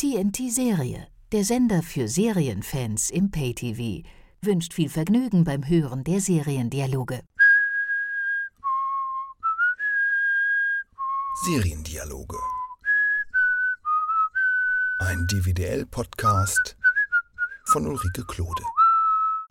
TNT Serie, der Sender für Serienfans im Pay-TV, wünscht viel Vergnügen beim Hören der Seriendialoge. Seriendialoge. Ein DVDL-Podcast von Ulrike Klode.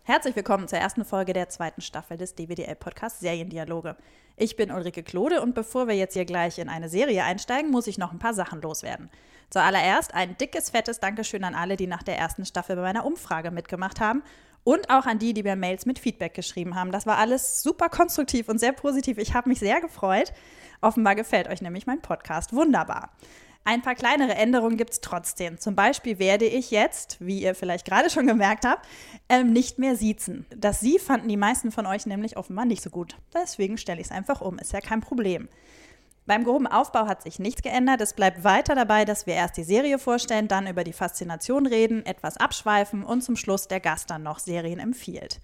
Herzlich willkommen zur ersten Folge der zweiten Staffel des DWDL-Podcasts Seriendialoge. Ich bin Ulrike Klode und bevor wir jetzt hier gleich in eine Serie einsteigen, muss ich noch ein paar Sachen loswerden. Zuallererst ein dickes, fettes Dankeschön an alle, die nach der ersten Staffel bei meiner Umfrage mitgemacht haben und auch an die, die mir Mails mit Feedback geschrieben haben. Das war alles super konstruktiv und sehr positiv. Ich habe mich sehr gefreut. Offenbar gefällt euch nämlich mein Podcast. Wunderbar. Ein paar kleinere Änderungen gibt es trotzdem. Zum Beispiel werde ich jetzt, wie ihr vielleicht gerade schon gemerkt habt, ähm, nicht mehr siezen. Das Sie fanden die meisten von euch nämlich offenbar nicht so gut. Deswegen stelle ich es einfach um. Ist ja kein Problem. Beim groben Aufbau hat sich nichts geändert. Es bleibt weiter dabei, dass wir erst die Serie vorstellen, dann über die Faszination reden, etwas abschweifen und zum Schluss der Gast dann noch Serien empfiehlt.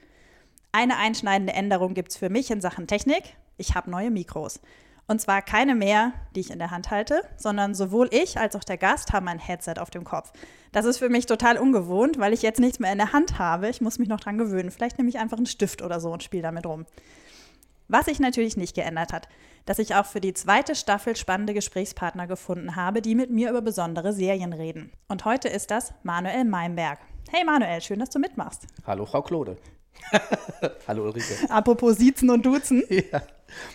Eine einschneidende Änderung gibt es für mich in Sachen Technik. Ich habe neue Mikros. Und zwar keine mehr, die ich in der Hand halte, sondern sowohl ich als auch der Gast haben ein Headset auf dem Kopf. Das ist für mich total ungewohnt, weil ich jetzt nichts mehr in der Hand habe. Ich muss mich noch dran gewöhnen. Vielleicht nehme ich einfach einen Stift oder so und spiele damit rum. Was sich natürlich nicht geändert hat, dass ich auch für die zweite Staffel spannende Gesprächspartner gefunden habe, die mit mir über besondere Serien reden. Und heute ist das Manuel Meinberg. Hey Manuel, schön, dass du mitmachst. Hallo Frau Klode. Hallo Ulrike. Apropos Siezen und Duzen. Ja.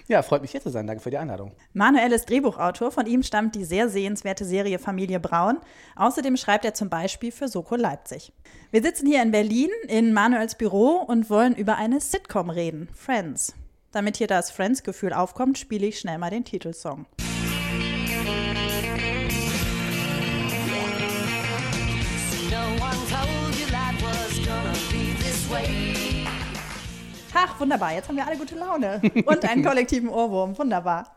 ja, freut mich hier zu sein. Danke für die Einladung. Manuel ist Drehbuchautor. Von ihm stammt die sehr sehenswerte Serie Familie Braun. Außerdem schreibt er zum Beispiel für Soko Leipzig. Wir sitzen hier in Berlin in Manuels Büro und wollen über eine Sitcom reden, Friends. Damit hier das Friends-Gefühl aufkommt, spiele ich schnell mal den Titelsong. Ach, wunderbar. Jetzt haben wir alle gute Laune. Und einen kollektiven Ohrwurm. Wunderbar.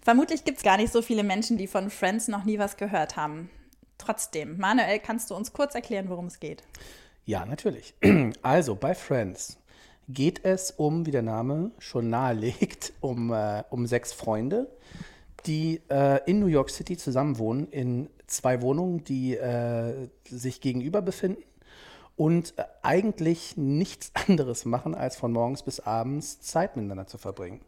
Vermutlich gibt es gar nicht so viele Menschen, die von Friends noch nie was gehört haben. Trotzdem, Manuel, kannst du uns kurz erklären, worum es geht? Ja, natürlich. Also bei Friends geht es um, wie der Name schon nahelegt, um, äh, um sechs Freunde, die äh, in New York City zusammenwohnen, in zwei Wohnungen, die äh, sich gegenüber befinden und äh, eigentlich nichts anderes machen, als von morgens bis abends Zeit miteinander zu verbringen.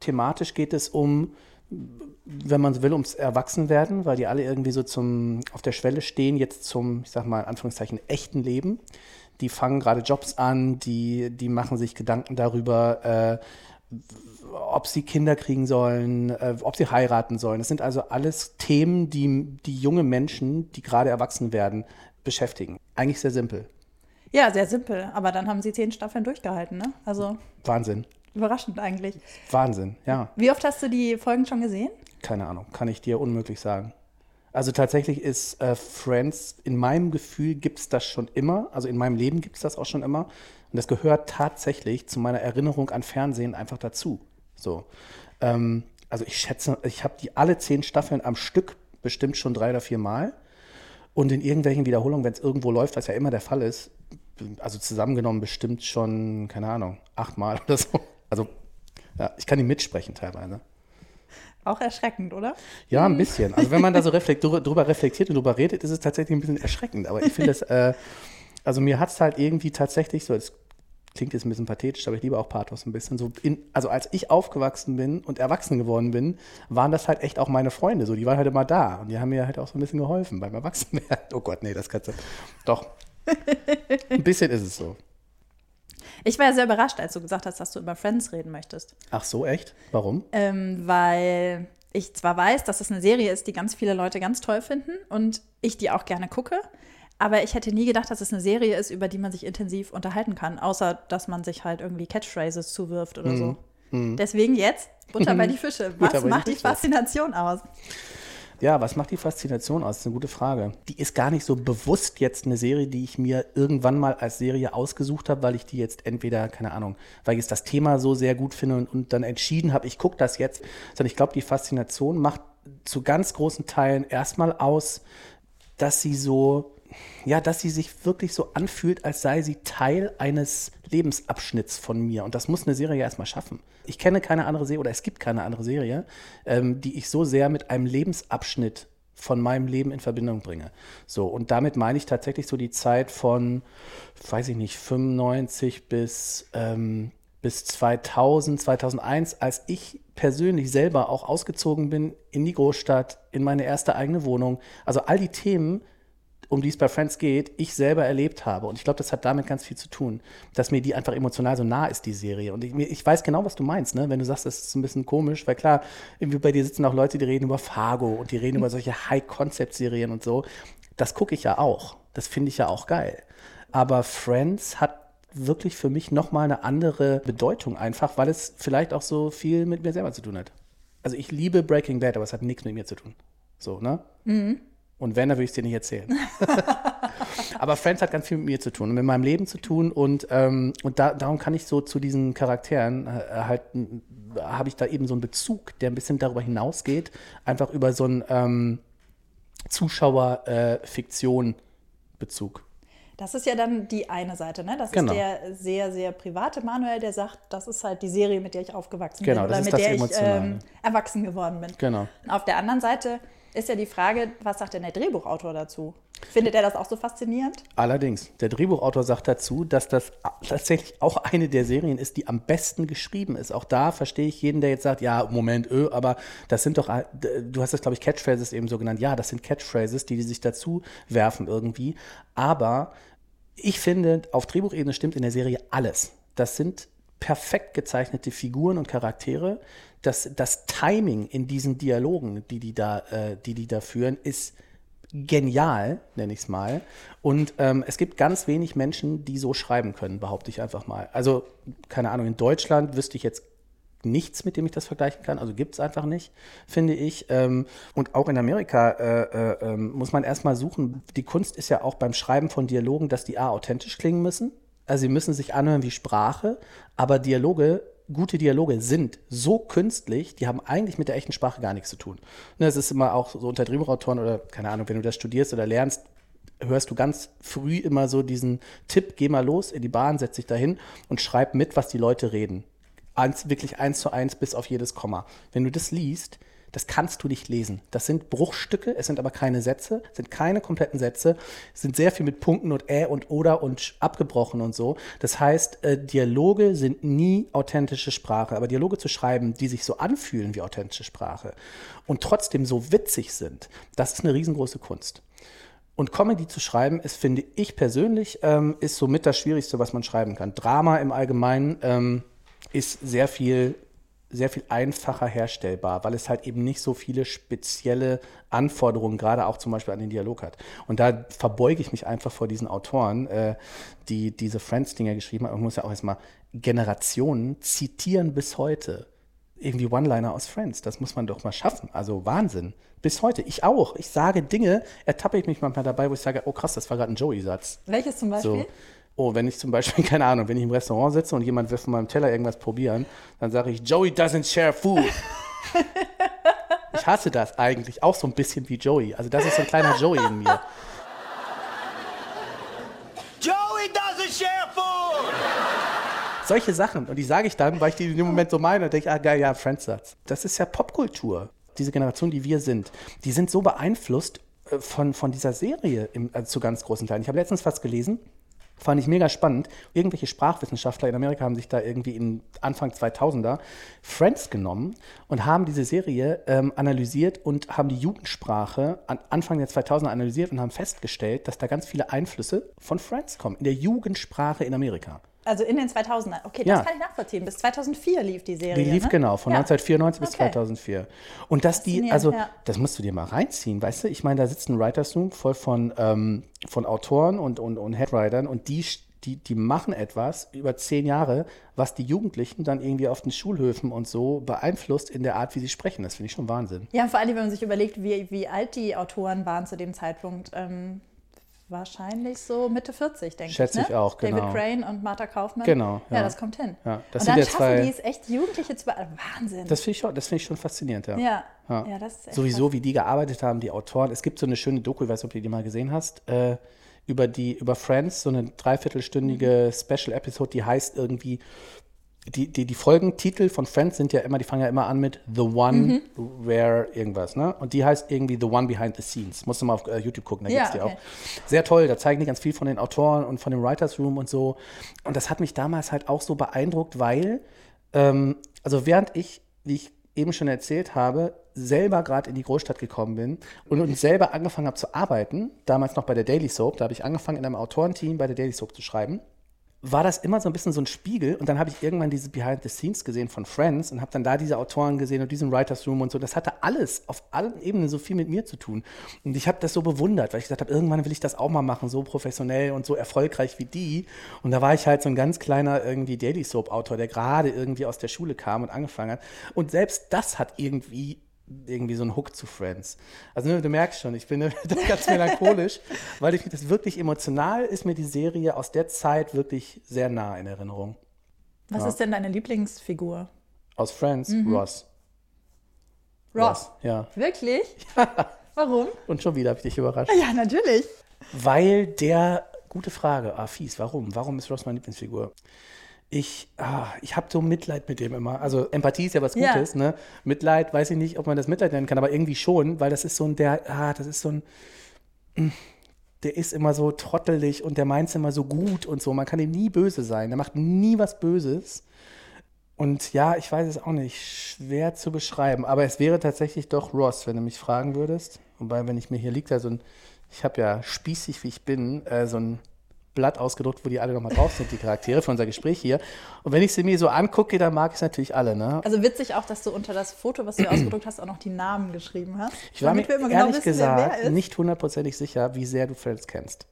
Thematisch geht es um, wenn man so will, ums Erwachsenwerden, weil die alle irgendwie so zum, auf der Schwelle stehen, jetzt zum, ich sag mal, in Anführungszeichen, echten Leben. Die fangen gerade Jobs an, die, die machen sich Gedanken darüber, äh, ob sie Kinder kriegen sollen, äh, ob sie heiraten sollen. Das sind also alles Themen, die, die junge Menschen, die gerade erwachsen werden, beschäftigen. Eigentlich sehr simpel. Ja, sehr simpel. Aber dann haben sie zehn Staffeln durchgehalten, ne? Also. Wahnsinn. Überraschend eigentlich. Wahnsinn, ja. Wie oft hast du die Folgen schon gesehen? Keine Ahnung, kann ich dir unmöglich sagen. Also tatsächlich ist äh, Friends, in meinem Gefühl gibt es das schon immer, also in meinem Leben gibt es das auch schon immer. Und das gehört tatsächlich zu meiner Erinnerung an Fernsehen einfach dazu. So. Ähm, also ich schätze, ich habe die alle zehn Staffeln am Stück bestimmt schon drei oder vier Mal. Und in irgendwelchen Wiederholungen, wenn es irgendwo läuft, was ja immer der Fall ist, also zusammengenommen bestimmt schon, keine Ahnung, achtmal oder so. Also, ja, ich kann die mitsprechen teilweise. Auch erschreckend, oder? Ja, ein bisschen. Also wenn man da so reflekt, drüber reflektiert und drüber redet, ist es tatsächlich ein bisschen erschreckend. Aber ich finde es, äh, also mir hat es halt irgendwie tatsächlich so, es klingt jetzt ein bisschen pathetisch, aber ich liebe auch Pathos ein bisschen. So in, also als ich aufgewachsen bin und erwachsen geworden bin, waren das halt echt auch meine Freunde. So, die waren halt immer da und die haben mir halt auch so ein bisschen geholfen beim Erwachsenwerden. Oh Gott, nee, das kannst du. Doch. ein bisschen ist es so. Ich war ja sehr überrascht, als du gesagt hast, dass du über Friends reden möchtest. Ach so, echt? Warum? Ähm, weil ich zwar weiß, dass es eine Serie ist, die ganz viele Leute ganz toll finden und ich die auch gerne gucke, aber ich hätte nie gedacht, dass es eine Serie ist, über die man sich intensiv unterhalten kann, außer dass man sich halt irgendwie Catchphrases zuwirft oder so. Mm. Deswegen jetzt Butter bei die Fische. Was macht die, die Faszination aus? Ja, was macht die Faszination aus? Das ist eine gute Frage. Die ist gar nicht so bewusst jetzt eine Serie, die ich mir irgendwann mal als Serie ausgesucht habe, weil ich die jetzt entweder, keine Ahnung, weil ich jetzt das Thema so sehr gut finde und, und dann entschieden habe, ich gucke das jetzt. Sondern ich glaube, die Faszination macht zu ganz großen Teilen erstmal aus, dass sie so ja, dass sie sich wirklich so anfühlt, als sei sie Teil eines Lebensabschnitts von mir. Und das muss eine Serie ja erstmal schaffen. Ich kenne keine andere Serie oder es gibt keine andere Serie, ähm, die ich so sehr mit einem Lebensabschnitt von meinem Leben in Verbindung bringe. So, und damit meine ich tatsächlich so die Zeit von, weiß ich nicht, 95 bis, ähm, bis 2000, 2001, als ich persönlich selber auch ausgezogen bin in die Großstadt, in meine erste eigene Wohnung. Also all die Themen, um die es bei Friends geht, ich selber erlebt habe. Und ich glaube, das hat damit ganz viel zu tun, dass mir die einfach emotional so nah ist, die Serie. Und ich, ich weiß genau, was du meinst, ne? wenn du sagst, das ist ein bisschen komisch, weil klar, irgendwie bei dir sitzen auch Leute, die reden über Fargo und die reden über solche High-Concept-Serien und so. Das gucke ich ja auch. Das finde ich ja auch geil. Aber Friends hat wirklich für mich nochmal eine andere Bedeutung einfach, weil es vielleicht auch so viel mit mir selber zu tun hat. Also ich liebe Breaking Bad, aber es hat nichts mit mir zu tun. So, ne? Mhm. Und wenn, dann würde ich es dir nicht erzählen. Aber Friends hat ganz viel mit mir zu tun und mit meinem Leben zu tun. Und, ähm, und da, darum kann ich so zu diesen Charakteren äh, halt, habe ich da eben so einen Bezug, der ein bisschen darüber hinausgeht, einfach über so einen ähm, Zuschauer-Fiktion-Bezug. Äh, das ist ja dann die eine Seite, ne? Das genau. ist der sehr, sehr private Manuel, der sagt, das ist halt die Serie, mit der ich aufgewachsen genau, bin oder mit der ich ähm, erwachsen geworden bin. Genau. Auf der anderen Seite ist ja die Frage, was sagt denn der Drehbuchautor dazu? Findet er das auch so faszinierend? Allerdings, der Drehbuchautor sagt dazu, dass das tatsächlich auch eine der Serien ist, die am besten geschrieben ist. Auch da verstehe ich jeden, der jetzt sagt, ja, Moment, öh, aber das sind doch, du hast das, glaube ich, Catchphrases eben so genannt. Ja, das sind Catchphrases, die, die sich dazu werfen irgendwie. Aber ich finde, auf Drehbuchebene stimmt in der Serie alles. Das sind perfekt gezeichnete Figuren und Charaktere. Das, das Timing in diesen Dialogen, die die da, äh, die, die da führen, ist genial, nenne ich es mal. Und ähm, es gibt ganz wenig Menschen, die so schreiben können, behaupte ich einfach mal. Also, keine Ahnung, in Deutschland wüsste ich jetzt nichts, mit dem ich das vergleichen kann. Also gibt es einfach nicht, finde ich. Ähm, und auch in Amerika äh, äh, äh, muss man erstmal suchen. Die Kunst ist ja auch beim Schreiben von Dialogen, dass die A authentisch klingen müssen. Also sie müssen sich anhören wie Sprache, aber Dialoge, gute Dialoge sind so künstlich, die haben eigentlich mit der echten Sprache gar nichts zu tun. Das ne, ist immer auch so unter Drehbuchautoren oder keine Ahnung, wenn du das studierst oder lernst, hörst du ganz früh immer so diesen Tipp, geh mal los in die Bahn, setz dich dahin und schreib mit, was die Leute reden. Eins, wirklich eins zu eins bis auf jedes Komma. Wenn du das liest, das kannst du nicht lesen. Das sind Bruchstücke, es sind aber keine Sätze, sind keine kompletten Sätze, sind sehr viel mit Punkten und Ä und Oder und abgebrochen und so. Das heißt, äh, Dialoge sind nie authentische Sprache, aber Dialoge zu schreiben, die sich so anfühlen wie authentische Sprache und trotzdem so witzig sind, das ist eine riesengroße Kunst. Und Comedy zu schreiben, ist, finde ich persönlich, ähm, ist somit das Schwierigste, was man schreiben kann. Drama im Allgemeinen ähm, ist sehr viel sehr viel einfacher herstellbar, weil es halt eben nicht so viele spezielle Anforderungen, gerade auch zum Beispiel an den Dialog hat. Und da verbeuge ich mich einfach vor diesen Autoren, äh, die diese Friends-Dinger geschrieben haben. Man muss ja auch erstmal Generationen zitieren bis heute. Irgendwie One-Liner aus Friends, das muss man doch mal schaffen. Also Wahnsinn. Bis heute. Ich auch. Ich sage Dinge, ertappe ich mich manchmal dabei, wo ich sage, oh krass, das war gerade ein Joey-Satz. Welches zum Beispiel? So oh, wenn ich zum Beispiel, keine Ahnung, wenn ich im Restaurant sitze und jemand will von meinem Teller irgendwas probieren, dann sage ich, Joey doesn't share food. ich hasse das eigentlich, auch so ein bisschen wie Joey. Also das ist so ein kleiner Joey in mir. Joey doesn't share food! Solche Sachen. Und die sage ich dann, weil ich die in dem Moment so meine und denke, ah geil, ja, Friends-Satz. Das ist ja Popkultur. Diese Generation, die wir sind, die sind so beeinflusst äh, von, von dieser Serie im, also zu ganz großen Teilen. Ich habe letztens was gelesen, Fand ich mega spannend. Irgendwelche Sprachwissenschaftler in Amerika haben sich da irgendwie in Anfang 2000er Friends genommen und haben diese Serie ähm, analysiert und haben die Jugendsprache an Anfang der 2000er analysiert und haben festgestellt, dass da ganz viele Einflüsse von Friends kommen, in der Jugendsprache in Amerika. Also in den 2000er. Okay, das ja. kann ich nachvollziehen. Bis 2004 lief die Serie. Die lief ne? genau, von ja. 1994 bis okay. 2004. Und dass die, also ja. das musst du dir mal reinziehen, weißt du? Ich meine, da sitzt ein Writers Room voll von, ähm, von Autoren und, und, und Headwritern und die, die, die machen etwas über zehn Jahre, was die Jugendlichen dann irgendwie auf den Schulhöfen und so beeinflusst in der Art, wie sie sprechen. Das finde ich schon Wahnsinn. Ja, vor allem, wenn man sich überlegt, wie, wie alt die Autoren waren zu dem Zeitpunkt. Ähm wahrscheinlich so Mitte 40, denke ich. Schätze ich ne? auch, genau. David Crane und Martha Kaufmann. Genau. Ja, ja das kommt hin. Ja, das und dann schaffen zwei... die es echt, Jugendliche zu Wahnsinn. Das finde ich, schon, find ich schon faszinierend, ja. Ja, ja. ja das ist echt Sowieso, krass. wie die gearbeitet haben, die Autoren. Es gibt so eine schöne Doku, ich weiß nicht, ob du die mal gesehen hast, äh, über, die, über Friends, so eine dreiviertelstündige mhm. Special-Episode, die heißt irgendwie die, die, die Folgentitel von Friends sind ja immer, die fangen ja immer an mit The One Where irgendwas, ne? Und die heißt irgendwie The One Behind the Scenes. Musst du mal auf äh, YouTube gucken, da Ja, gibt's die okay. auch. Sehr toll, da zeigen die ganz viel von den Autoren und von dem Writers Room und so. Und das hat mich damals halt auch so beeindruckt, weil, ähm, also während ich, wie ich eben schon erzählt habe, selber gerade in die Großstadt gekommen bin und, und selber angefangen habe zu arbeiten, damals noch bei der Daily Soap, da habe ich angefangen in einem Autorenteam bei der Daily Soap zu schreiben war das immer so ein bisschen so ein Spiegel und dann habe ich irgendwann diese Behind the Scenes gesehen von Friends und habe dann da diese Autoren gesehen und diesen Writers Room und so. Das hatte alles auf allen Ebenen so viel mit mir zu tun und ich habe das so bewundert, weil ich gesagt habe, irgendwann will ich das auch mal machen, so professionell und so erfolgreich wie die. Und da war ich halt so ein ganz kleiner irgendwie Daily Soap Autor, der gerade irgendwie aus der Schule kam und angefangen hat und selbst das hat irgendwie irgendwie so ein Hook zu Friends. Also ne, du merkst schon, ich bin da ganz melancholisch, weil ich das wirklich emotional ist mir die Serie aus der Zeit wirklich sehr nah in Erinnerung. Was ist denn deine Lieblingsfigur? Aus Friends, Mhm. Ross. Ross. Ja. Wirklich? Warum? Und schon wieder habe ich dich überrascht. Ja, natürlich. Weil der, gute Frage, ah, fies, warum? Warum ist Ross meine Lieblingsfigur? Ich, ah, ich habe so Mitleid mit dem immer. Also Empathie ist ja was Ja. Gutes, ne? Mitleid, weiß ich nicht, ob man das Mitleid nennen kann, aber irgendwie schon, weil das ist so ein, der, ah, das ist so ein, mm, der ist immer so trottelig und der meint es immer so gut und so. Man kann ihm nie böse sein. Der macht nie was Böses. Und ja, ich weiß es auch nicht, schwer zu beschreiben. Aber es wäre tatsächlich doch Ross, wenn du mich fragen würdest. Wobei, wenn ich mir hier liegt, da so ein, ich habe ja spießig wie ich bin, äh, so ein Blatt ausgedruckt, wo die alle nochmal drauf sind, die Charaktere für unser Gespräch hier. Und wenn ich sie mir so angucke, dann mag ich es natürlich alle, ne? Also witzig auch, dass du unter das Foto, was du ausgedruckt hast, auch noch die Namen geschrieben hast. Ich war mir immer ehrlich genau wissen, gesagt nicht hundertprozentig sicher, wie sehr du Friends kennst.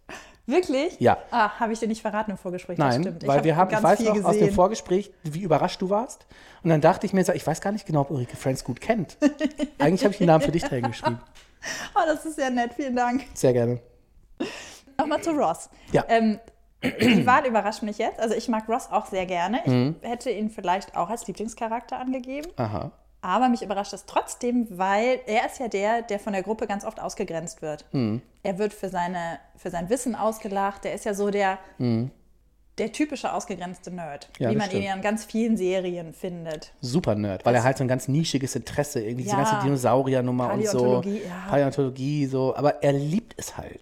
Wirklich? Ja. Ah, habe ich dir nicht verraten im Vorgespräch. das Nein, stimmt. Weil hab wir haben, ich weiß noch aus dem gesehen. Vorgespräch, wie überrascht du warst. Und dann dachte ich mir ich weiß gar nicht genau, ob Ulrike Friends gut kennt. Eigentlich habe ich den Namen für dich reingeschrieben. Oh, das ist sehr nett. Vielen Dank. Sehr gerne. Nochmal zu Ross. Ja. Ähm, die Wahl überrascht mich jetzt. Also ich mag Ross auch sehr gerne. Ich Mhm. hätte ihn vielleicht auch als Lieblingscharakter angegeben. Aha. Aber mich überrascht das trotzdem, weil er ist ja der, der von der Gruppe ganz oft ausgegrenzt wird. Mhm. Er wird für, seine, für sein Wissen ausgelacht. Der ist ja so der, der typische ausgegrenzte Nerd. Ja, wie das man ihn stimmt. ja in ganz vielen Serien findet. Super Nerd, weil er halt so ein ganz nischiges Interesse, irgendwie diese Ja. ganze Dinosaurier-Nummer und so. Paläontologie, ja. Paläontologie, so. Aber er liebt es halt.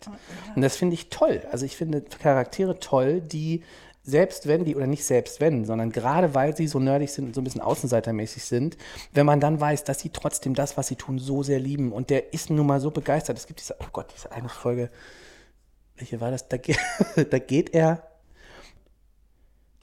Und das finde ich toll. Also ich finde Charaktere toll, die selbst wenn die, oder nicht selbst wenn, sondern gerade weil sie so nerdig sind und so ein bisschen außenseitermäßig sind, wenn man dann weiß, dass sie trotzdem das, was sie tun, so sehr lieben und der ist nun mal so begeistert. Es gibt diese, oh Gott, diese eine Folge, welche war das? Da, ge da geht er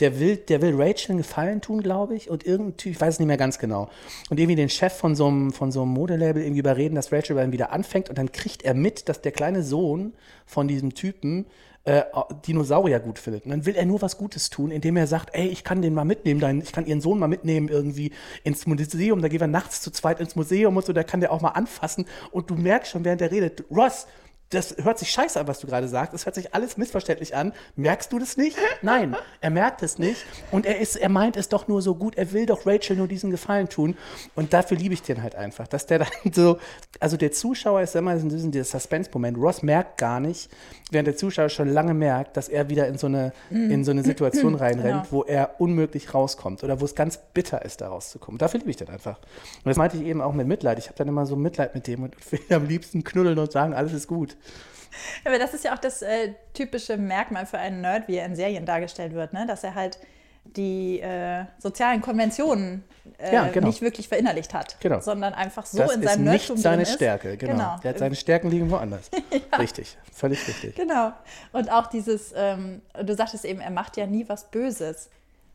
der will, der will Rachel einen Gefallen tun, glaube ich, und irgendein Typ, ich weiß es nicht mehr ganz genau. Und irgendwie den Chef von so einem, von so einem Modelabel irgendwie überreden, dass Rachel bei ihm wieder anfängt und dann kriegt er mit, dass der kleine Sohn von diesem Typen äh, Dinosaurier gut findet. Und dann will er nur was Gutes tun, indem er sagt, ey, ich kann den mal mitnehmen, deinen, ich kann ihren Sohn mal mitnehmen irgendwie ins Museum, da gehen wir nachts zu zweit ins Museum und so, da kann der auch mal anfassen. Und du merkst schon, während er redet, Ross, das hört sich scheiße an, was du gerade sagst. Es hört sich alles missverständlich an. Merkst du das nicht? Nein, er merkt es nicht. Und er ist, er meint es doch nur so gut. Er will doch Rachel nur diesen Gefallen tun. Und dafür liebe ich den halt einfach, dass der dann so, also der Zuschauer ist immer in diesem dieser Suspense-Moment. Ross merkt gar nicht, während der Zuschauer schon lange merkt, dass er wieder in so eine, in so eine Situation reinrennt, Genau. wo er unmöglich rauskommt oder wo es ganz bitter ist, da rauszukommen. Dafür liebe ich den einfach. Und das meinte ich eben auch mit Mitleid. Ich habe dann immer so Mitleid mit dem und will am liebsten knuddeln und sagen, alles ist gut. Aber das ist ja auch das äh, typische Merkmal für einen Nerd, wie er in Serien dargestellt wird, ne? dass er halt die äh, sozialen Konventionen äh, Ja, genau. nicht wirklich verinnerlicht hat, Genau. sondern einfach so das in ist seinem nicht Nerdtum seine ist. Stärke, genau. Der hat seine Stärken liegen woanders. Richtig, völlig richtig. Genau. Und auch dieses, ähm, du sagtest eben, er macht ja nie was Böses.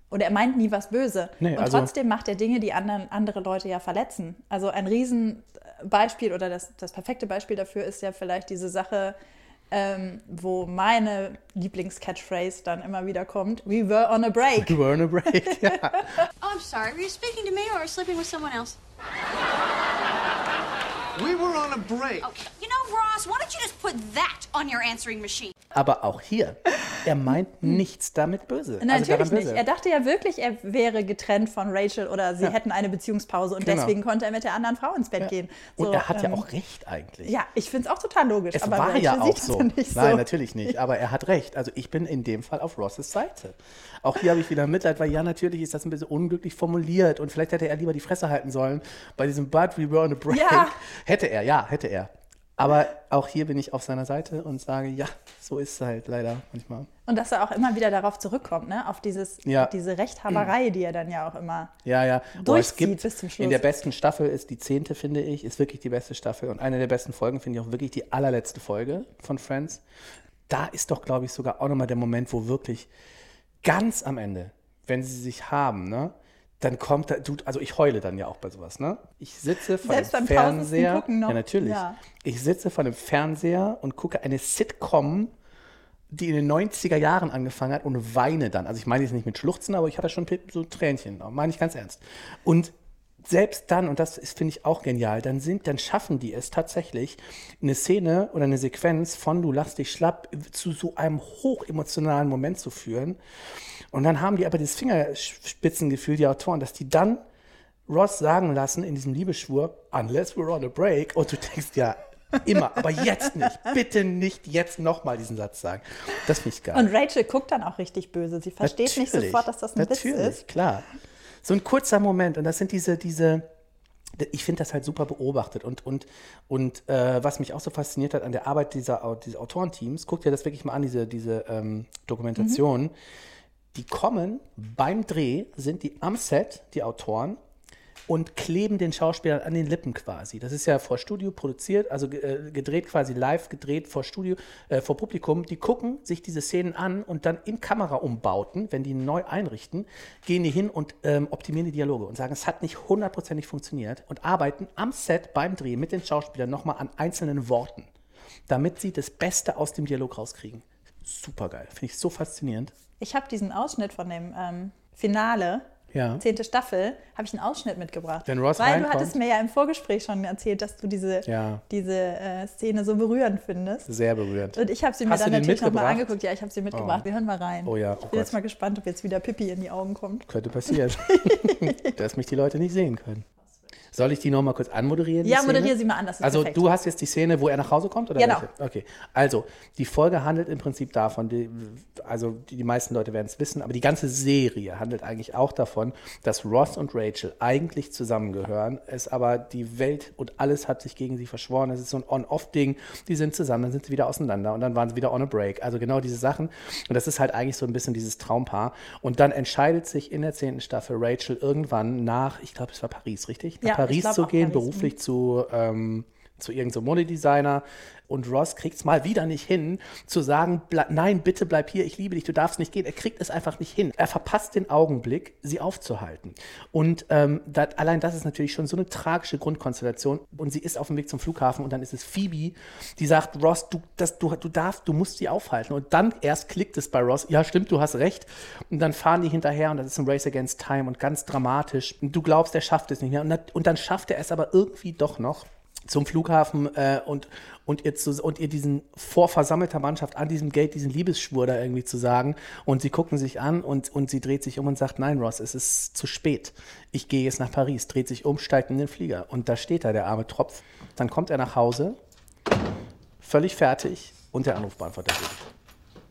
Oder er meint nie was Böse. Nee, und also- trotzdem macht er Dinge, die anderen, andere Leute ja verletzen. Also ein Riesenbeispiel oder das, das perfekte Beispiel dafür ist ja vielleicht diese Sache, ähm, wo meine Lieblings-Catchphrase dann immer wieder kommt: We were on a break. You were on a break. Ja. Oh, I'm sorry. Were you speaking to me or sleeping with someone else? We were on a break. Oh, you know, Ross, why don't you just put that on your answering machine? Aber auch hier er meint nichts damit böse. Nein, also natürlich nicht. böse. Er dachte ja wirklich, er wäre getrennt von Rachel oder sie hätten eine Beziehungspause und Genau. deswegen konnte er mit der anderen Frau ins Bett gehen. Und So, er hat ja ähm, auch recht eigentlich. Ja, ich finde es auch total logisch. Es aber war Rachel ja auch so. ja nicht so. Nein, natürlich nicht. Aber er hat recht. Also ich bin in dem Fall auf Rosses Seite. Auch hier habe ich wieder Mitleid, weil ja, natürlich ist das ein bisschen unglücklich formuliert und vielleicht hätte er lieber die Fresse halten sollen bei diesem But we were on a break. Ja. Hätte er, ja, hätte er. Aber auch hier bin ich auf seiner Seite und sage, ja, so ist es halt leider manchmal. Und dass er auch immer wieder darauf zurückkommt, ne? auf dieses, Ja. diese Rechthaberei, die er dann ja auch immer. Ja, ja. Durchzieht gibt bis zum Schluss. in der besten Staffel ist die zehnte, finde ich, ist wirklich die beste Staffel. Und eine der besten Folgen finde ich auch wirklich die allerletzte Folge von Friends. Da ist doch, glaube ich, sogar auch nochmal der Moment, wo wirklich ganz am Ende, wenn sie sich haben, ne? Dann kommt da, du, also ich heule dann ja auch bei sowas, ne? Ich sitze vor Selbst dem Fernseher. Ja, natürlich. Ja. Ich sitze vor dem Fernseher und gucke eine Sitcom, die in den 90er Jahren angefangen hat und weine dann. Also ich meine jetzt nicht mit Schluchzen, aber ich hatte schon so Tränchen, meine ich ganz ernst. Und selbst dann, und das ist, finde ich, auch genial, dann sind, dann schaffen die es tatsächlich, eine Szene oder eine Sequenz von du lachst dich schlapp zu so einem hochemotionalen Moment zu führen. Und dann haben die aber dieses Fingerspitzengefühl, die Autoren, dass die dann Ross sagen lassen in diesem Liebesschwur, unless we're on a break. Und du denkst ja, immer, aber jetzt nicht. Bitte nicht jetzt nochmal diesen Satz sagen. Das finde ich geil. Und Rachel guckt dann auch richtig böse. Sie versteht nicht Natürlich, sofort, dass das ein Witz ist. klar. So ein kurzer Moment und das sind diese, diese, ich finde das halt super beobachtet und, und, und äh, was mich auch so fasziniert hat an der Arbeit dieser, dieses Autorenteams, guckt dir das wirklich mal an, diese, diese ähm, Dokumentation, die kommen beim Dreh, sind die am Set, die Autoren, und kleben den Schauspielern an den Lippen quasi. Das ist ja vor Studio produziert, also äh, gedreht quasi live, gedreht vor Studio, äh, vor Publikum. Die gucken sich diese Szenen an und dann in Kameraumbauten, wenn die neu einrichten, gehen die hin und ähm, optimieren die Dialoge und sagen, es hat nicht hundertprozentig funktioniert und arbeiten am Set beim Dreh mit den Schauspielern nochmal an einzelnen Worten, damit sie das Beste aus dem Dialog rauskriegen. Super geil, finde ich so faszinierend. Ich habe diesen Ausschnitt von dem ähm, Finale, Ja. zehnte Staffel, habe ich einen Ausschnitt mitgebracht. Wenn Ross Weil du reinkommt- hattest mir ja im Vorgespräch schon erzählt, dass du diese, Ja. diese äh, Szene so berührend findest. Sehr berührend. Und ich habe sie mir Hast dann du natürlich nochmal angeguckt. Ja, ich habe sie mitgebracht. Wir hören mal rein. Oh ja, oh ich bin jetzt mal gespannt, ob jetzt wieder Pippi in die Augen kommt. Könnte passieren. dass mich die Leute nicht sehen können. Soll ich die nochmal kurz anmoderieren? Ja, moderiere sie mal an, das ist Also perfekt. du hast jetzt die Szene, wo er nach Hause kommt? Oder Genau. welche? Okay, also die Folge handelt im Prinzip davon, die, also die, die meisten Leute werden es wissen, aber die ganze Serie handelt eigentlich auch davon, dass Ross und Rachel eigentlich zusammengehören, es aber die Welt und alles hat sich gegen sie verschworen. Es ist so ein On-Off-Ding, die sind zusammen, dann sind sie wieder auseinander und dann waren sie wieder on a break. Also genau diese Sachen. Und das ist halt eigentlich so ein bisschen dieses Traumpaar. Und dann entscheidet sich in der zehnten Staffel Rachel irgendwann nach, ich glaube, es war Paris, richtig? Nach Ja, ich Paris glaub zu gehen, Paris, mhm. beruflich zu, ähm, zu irgendeinem Modedesigner. Und Ross kriegt es mal wieder nicht hin, zu sagen, nein, bitte bleib hier, ich liebe dich, du darfst nicht gehen. Er kriegt es einfach nicht hin. Er verpasst den Augenblick, sie aufzuhalten. Und ähm, dat, allein das ist natürlich schon so eine tragische Grundkonstellation. Und sie ist auf dem Weg zum Flughafen und dann ist es Phoebe, die sagt, Ross, du, das, du, du darfst, du musst sie aufhalten. Und dann erst klickt es bei Ross, ja stimmt, du hast recht. Und dann fahren die hinterher und das ist ein Race Against Time und ganz dramatisch. Und du glaubst, er schafft es nicht mehr. Und, und dann schafft er es aber irgendwie doch noch zum Flughafen äh, und, und, ihr zu, und ihr diesen vor versammelter Mannschaft an diesem Gate diesen Liebesschwur da irgendwie zu sagen. Und sie gucken sich an und, und sie dreht sich um und sagt, nein, Ross, es ist zu spät. Ich gehe jetzt nach Paris, dreht sich um, steigt in den Flieger. Und da steht da der arme Tropf. Dann kommt er nach Hause, völlig fertig und der Anrufbeantworter geht.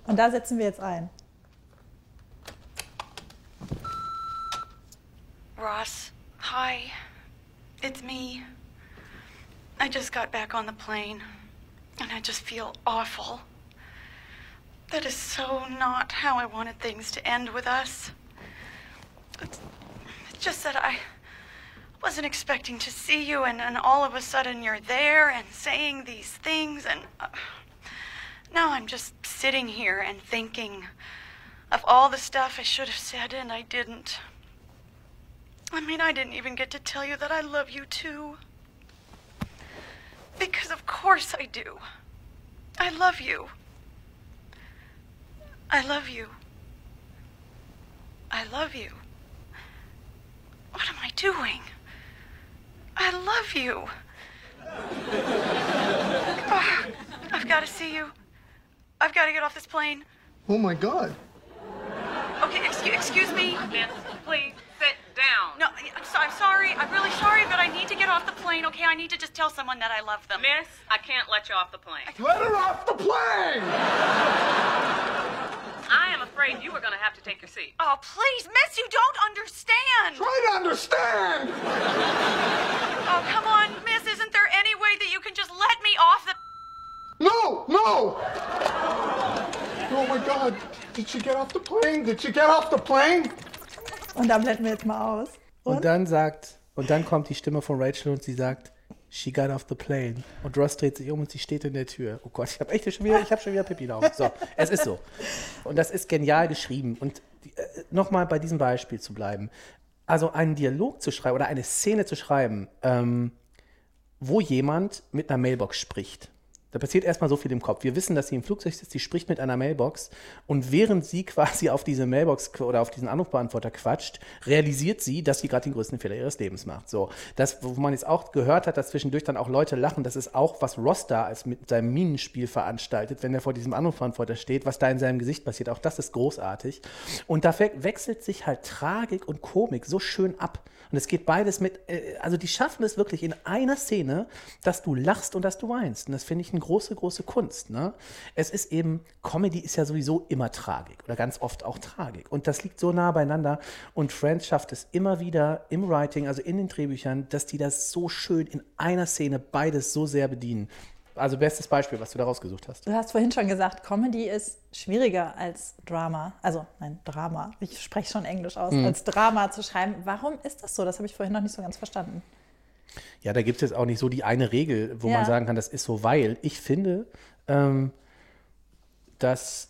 Und da setzen wir jetzt ein. Ross, hi. It's me. I just got back on the plane, and I just feel awful. That is so not how I wanted things to end with us. It's, it's just that I wasn't expecting to see you, and, and all of a sudden you're there and saying these things, and uh, now I'm just sitting here and thinking of all the stuff I should have said and I didn't. I mean, I didn't even get to tell you that I love you too. Because of course I do. I love you. I love you. I love you. What am I doing? I love you. Ah, I've got to see you. I've got to get off this plane. Oh my god. Okay, excuse, excuse me. Please down. No, I'm, so, I'm sorry. I'm really sorry, but I need to get off the plane. Okay, I need to just tell someone that I love them. Miss, I can't let you off the plane. Let her off the plane! I am afraid you are going to have to take your seat. Oh, please, Miss, you don't understand. Try to understand! Oh, come on, Miss. Isn't there any way that you can just let me off the? No, no! Oh my god. Did she get off the plane? Did she get off the plane? Und dann blenden wir jetzt mal aus. Und dann sagt, und dann kommt die Stimme von Rachel und sie sagt, She got off the plane. Und Ross dreht sich um und sie steht in der Tür. Oh Gott, ich habe echt schon wieder, ich habe schon wieder Pippi Augen. So, es ist so. Und das ist genial geschrieben. Und äh, nochmal bei diesem Beispiel zu bleiben. Also einen Dialog zu schreiben oder eine Szene zu schreiben, ähm, wo jemand mit einer Mailbox spricht. Da passiert erstmal so viel im Kopf. Wir wissen, dass sie im Flugzeug sitzt, sie spricht mit einer Mailbox und während sie quasi auf diese Mailbox oder auf diesen Anrufbeantworter quatscht, realisiert sie, dass sie gerade den größten Fehler ihres Lebens macht. So, das, wo man jetzt auch gehört hat, dass zwischendurch dann auch Leute lachen, das ist auch, was Ross da als mit seinem Minenspiel veranstaltet, wenn er vor diesem Anrufbeantworter steht, was da in seinem Gesicht passiert. Auch das ist großartig. Und da we- wechselt sich halt Tragik und Komik so schön ab. Und es geht beides mit, äh, also die schaffen es wirklich in einer Szene, dass du lachst und dass du weinst. Und das finde ich eine große, große Kunst. Ne? Es ist eben, Comedy ist ja sowieso immer Tragik oder ganz oft auch Tragik. Und das liegt so nah beieinander. Und Friends schafft es immer wieder im Writing, also in den Drehbüchern, dass die das so schön in einer Szene beides so sehr bedienen. Also bestes Beispiel, was du da rausgesucht hast. Du hast vorhin schon gesagt, Comedy ist schwieriger als Drama. Also, nein, Drama. Ich spreche schon Englisch aus. Als Drama zu schreiben. Warum ist das so? Das habe ich vorhin noch nicht so ganz verstanden. Ja, da gibt es jetzt auch nicht so die eine Regel, wo Ja. man sagen kann, das ist so, weil ich finde, ähm, dass,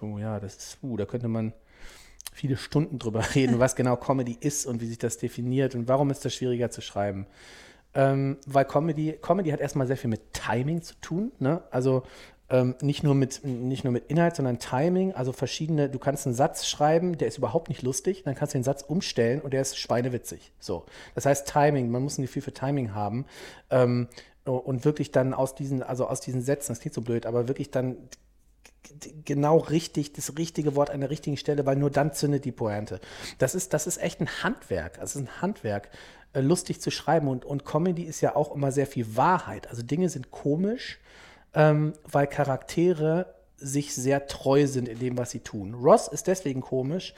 oh ja, das ist, uh, da könnte man viele Stunden drüber reden, was genau Comedy ist und wie sich das definiert und warum ist das schwieriger zu schreiben. Ähm, weil Comedy, Comedy hat erstmal sehr viel mit Timing zu tun. Ne? Also ähm, nicht, nur mit, nicht nur mit Inhalt, sondern Timing. Also verschiedene, du kannst einen Satz schreiben, der ist überhaupt nicht lustig, dann kannst du den Satz umstellen und der ist schweinewitzig. So. Das heißt Timing, man muss ein Gefühl für Timing haben. Ähm, und wirklich dann aus diesen, also aus diesen Sätzen, das klingt so blöd, aber wirklich dann genau richtig, das richtige Wort an der richtigen Stelle, weil nur dann zündet die Pointe. Das ist, das ist echt ein Handwerk. Das ist ein Handwerk, äh, lustig zu schreiben. Und, und Comedy ist ja auch immer sehr viel Wahrheit. Also Dinge sind komisch, ähm, weil Charaktere sich sehr treu sind in dem, was sie tun. Ross ist deswegen komisch,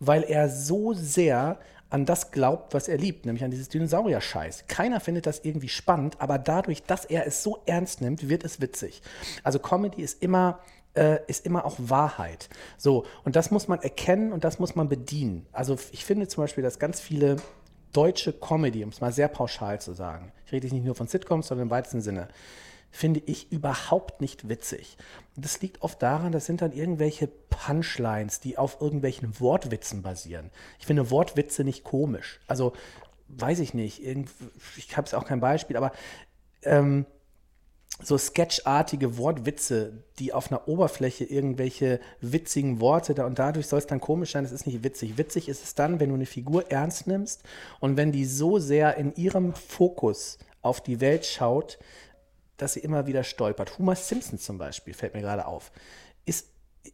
weil er so sehr an das glaubt, was er liebt, nämlich an dieses Dinosaurier-Scheiß. Keiner findet das irgendwie spannend, aber dadurch, dass er es so ernst nimmt, wird es witzig. Also Comedy ist immer äh, ist immer auch Wahrheit. So, und das muss man erkennen und das muss man bedienen. Also ich finde zum Beispiel, dass ganz viele deutsche Comedy, um es mal sehr pauschal zu sagen, ich rede nicht nur von Sitcoms, sondern im weitesten Sinne, finde ich überhaupt nicht witzig. Das liegt oft daran, das sind dann irgendwelche Punchlines, die auf irgendwelchen Wortwitzen basieren. Ich finde Wortwitze nicht komisch. Also, weiß ich nicht, ich habe jetzt auch kein Beispiel, aber ähm, so sketchartige Wortwitze, die auf einer Oberfläche irgendwelche witzigen Worte da und dadurch soll es dann komisch sein, das ist nicht witzig. Witzig ist es dann, wenn du eine Figur ernst nimmst und wenn die so sehr in ihrem Fokus auf die Welt schaut, dass sie immer wieder stolpert. Homer Simpson zum Beispiel, fällt mir gerade auf, ist,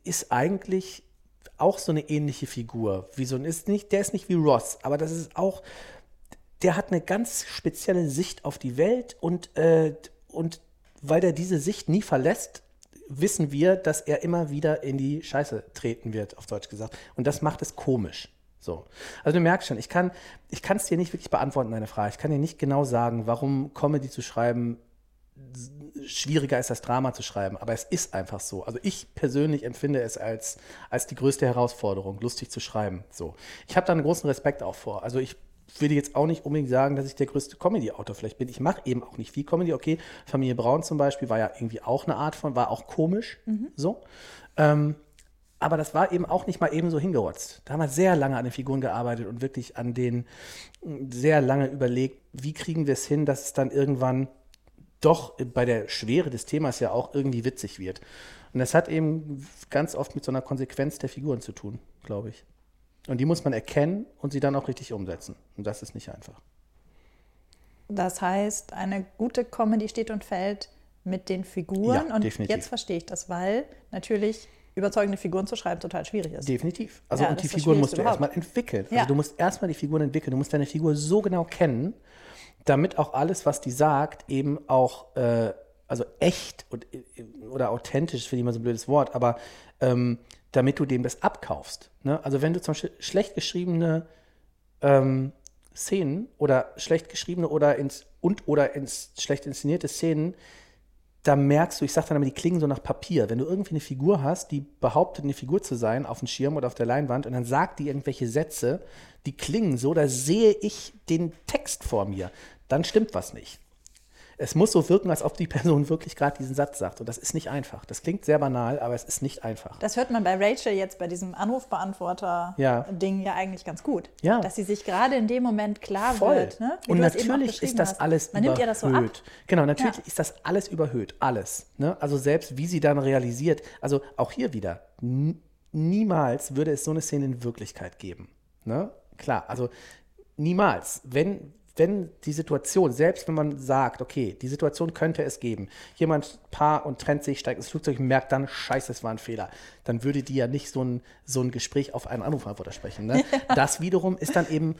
ist eigentlich auch so eine ähnliche Figur. Wie so ein, ist nicht, der ist nicht wie Ross, aber das ist auch, der hat eine ganz spezielle Sicht auf die Welt und, äh, und weil der diese Sicht nie verlässt, wissen wir, dass er immer wieder in die Scheiße treten wird, auf Deutsch gesagt. Und das macht es komisch. So. Also du merkst schon, ich kann ich kann es dir nicht wirklich beantworten, deine Frage. Ich kann dir nicht genau sagen, warum Comedy zu schreiben schwieriger ist, als Drama zu schreiben. Aber es ist einfach so. Also ich persönlich empfinde es als, als die größte Herausforderung, lustig zu schreiben. So. Ich habe da einen großen Respekt auch vor. Also ich würde jetzt auch nicht unbedingt sagen, dass ich der größte Comedy-Autor vielleicht bin. Ich mache eben auch nicht viel Comedy. Okay, Familie Braun zum Beispiel war ja irgendwie auch eine Art von, war auch komisch. So. Ähm, aber das war eben auch nicht mal eben so hingerotzt. Da haben wir sehr lange an den Figuren gearbeitet und wirklich an den sehr lange überlegt, wie kriegen wir es hin, dass es dann irgendwann doch bei der Schwere des Themas ja auch irgendwie witzig wird. Und das hat eben ganz oft mit so einer Konsequenz der Figuren zu tun, glaube ich. Und die muss man erkennen und sie dann auch richtig umsetzen. Und das ist nicht einfach. Das heißt, eine gute Comedy steht und fällt mit den Figuren. Ja, und definitiv. jetzt verstehe ich das, weil natürlich überzeugende Figuren zu schreiben total schwierig ist. Definitiv. Also Ja, und die Figuren musst du erstmal entwickeln. Also Ja. du musst erstmal die Figuren entwickeln. Du musst deine Figur so genau kennen, damit auch alles, was die sagt, eben auch äh, also echt und, äh, oder authentisch, finde ich mal so ein blödes Wort, aber ähm, damit du dem das abkaufst. Ne? Also wenn du zum Beispiel schlecht geschriebene ähm, Szenen oder schlecht geschriebene oder ins und oder ins schlecht inszenierte Szenen, da merkst du, ich sag dann immer, die klingen so nach Papier. Wenn du irgendwie eine Figur hast, die behauptet, eine Figur zu sein, auf dem Schirm oder auf der Leinwand, und dann sagt die irgendwelche Sätze, die klingen so, da sehe ich den Text vor mir, dann stimmt was nicht. Es muss so wirken, als ob die Person wirklich gerade diesen Satz sagt. Und das ist nicht einfach. Das klingt sehr banal, aber es ist nicht einfach. Das hört man bei Rachel jetzt bei diesem Anrufbeantworter-Ding ja. eigentlich ganz gut. Ja. Dass sie sich gerade in dem Moment klar Voll. wird. Ne? Und natürlich ist das hast. alles Man nimmt überhöht. ja das so ab. Genau, natürlich Ja. ist das alles überhöht. Alles. Ne? Also selbst wie sie dann realisiert, also auch hier wieder, niemals würde es so eine Szene in Wirklichkeit geben. Ne? Klar, also niemals. Wenn, wenn die Situation, selbst wenn man sagt, okay, die Situation könnte es geben, jemand Paar und trennt sich, steigt ins Flugzeug und merkt dann, scheiße, es war ein Fehler, dann würde die ja nicht so ein, so ein Gespräch auf einen Anrufantworter sprechen. Ne? Das wiederum ist dann eben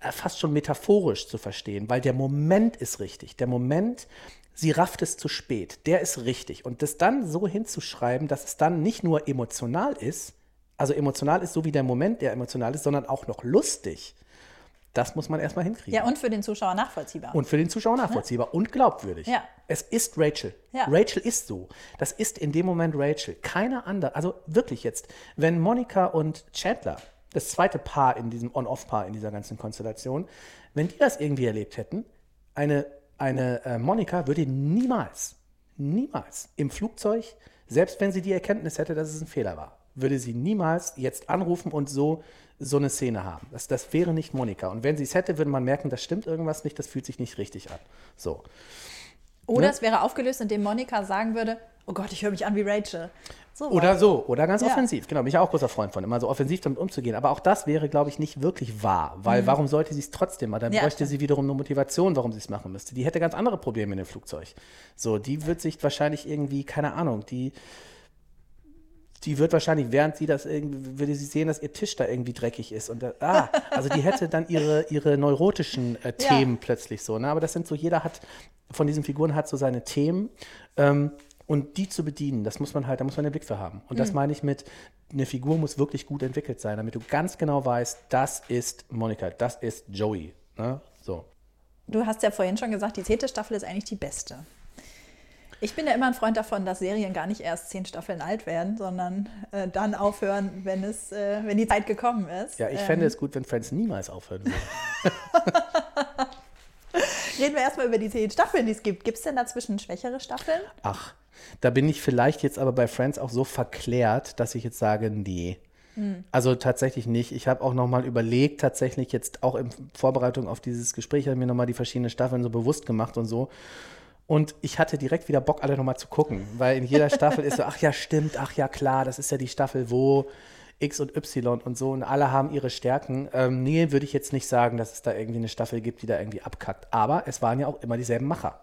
äh, fast schon metaphorisch zu verstehen, weil der Moment ist richtig. Der Moment, sie rafft es zu spät, der ist richtig. Und das dann so hinzuschreiben, dass es dann nicht nur emotional ist, also emotional ist so wie der Moment, der emotional ist, sondern auch noch lustig. Das muss man erstmal hinkriegen. Ja, und für den Zuschauer nachvollziehbar. Und für den Zuschauer nachvollziehbar und glaubwürdig. Ja. Es ist Rachel. Ja. Rachel ist so. Das ist in dem Moment Rachel. Keine andere. Also wirklich jetzt, wenn Monika und Chandler, das zweite Paar in diesem On-Off-Paar in dieser ganzen Konstellation, wenn die das irgendwie erlebt hätten, eine, eine äh, Monika würde niemals, niemals im Flugzeug, selbst wenn sie die Erkenntnis hätte, dass es ein Fehler war, würde sie niemals jetzt anrufen und so so eine Szene haben. Das, das wäre nicht Monika. Und wenn sie es hätte, würde man merken, das stimmt irgendwas nicht, das fühlt sich nicht richtig an. So. Oder ne? es wäre aufgelöst, indem Monika sagen würde, oh Gott, ich höre mich an wie Rachel. So Oder so, oder ganz Ja. offensiv. Genau, bin ich auch großer Freund von, immer so offensiv damit umzugehen. Aber auch das wäre, glaube ich, nicht wirklich wahr. Weil warum sollte sie es trotzdem machen? Dann Mhm. Ja, bräuchte stimmt. sie wiederum eine Motivation, warum sie es machen müsste. Die hätte ganz andere Probleme in dem Flugzeug. So, die wird sich wahrscheinlich irgendwie, keine Ahnung, die, die wird wahrscheinlich, während sie das irgendwie, würde sie sehen, dass ihr Tisch da irgendwie dreckig ist. Und da, ah, also die hätte dann ihre, ihre neurotischen äh, Ja. Themen plötzlich so. Ne? Aber das sind so, jeder hat, von diesen Figuren hat so seine Themen. Ähm, und die zu bedienen, das muss man halt, da muss man den Blick für haben. Und das Mhm. meine ich mit, eine Figur muss wirklich gut entwickelt sein, damit du ganz genau weißt, das ist Monika, das ist Joey. Ne? So. Du hast ja vorhin schon gesagt, die zehnte Staffel ist eigentlich die beste. Ich bin ja immer ein Freund davon, dass Serien gar nicht erst zehn Staffeln alt werden, sondern äh, dann aufhören, wenn, es, äh, wenn die Zeit gekommen ist. Ja, ich Ähm, fände es gut, wenn Friends niemals aufhören würde. Reden wir erstmal über die zehn Staffeln, die es gibt. Gibt es denn dazwischen schwächere Staffeln? Ach, da bin ich vielleicht jetzt aber bei Friends auch so verklärt, dass ich jetzt sage, nee. Also tatsächlich nicht. Ich habe auch nochmal überlegt, tatsächlich jetzt auch in Vorbereitung auf dieses Gespräch, habe ich mir nochmal die verschiedenen Staffeln so bewusst gemacht und so. Und ich hatte direkt wieder Bock, alle nochmal zu gucken, weil in jeder Staffel ist so, ach ja, stimmt, ach ja, klar, das ist ja die Staffel, wo X und Y und so und alle haben ihre Stärken. Ähm, nee, würde ich jetzt nicht sagen, dass es da irgendwie eine Staffel gibt, die da irgendwie abkackt. Aber es waren ja auch immer dieselben Macher.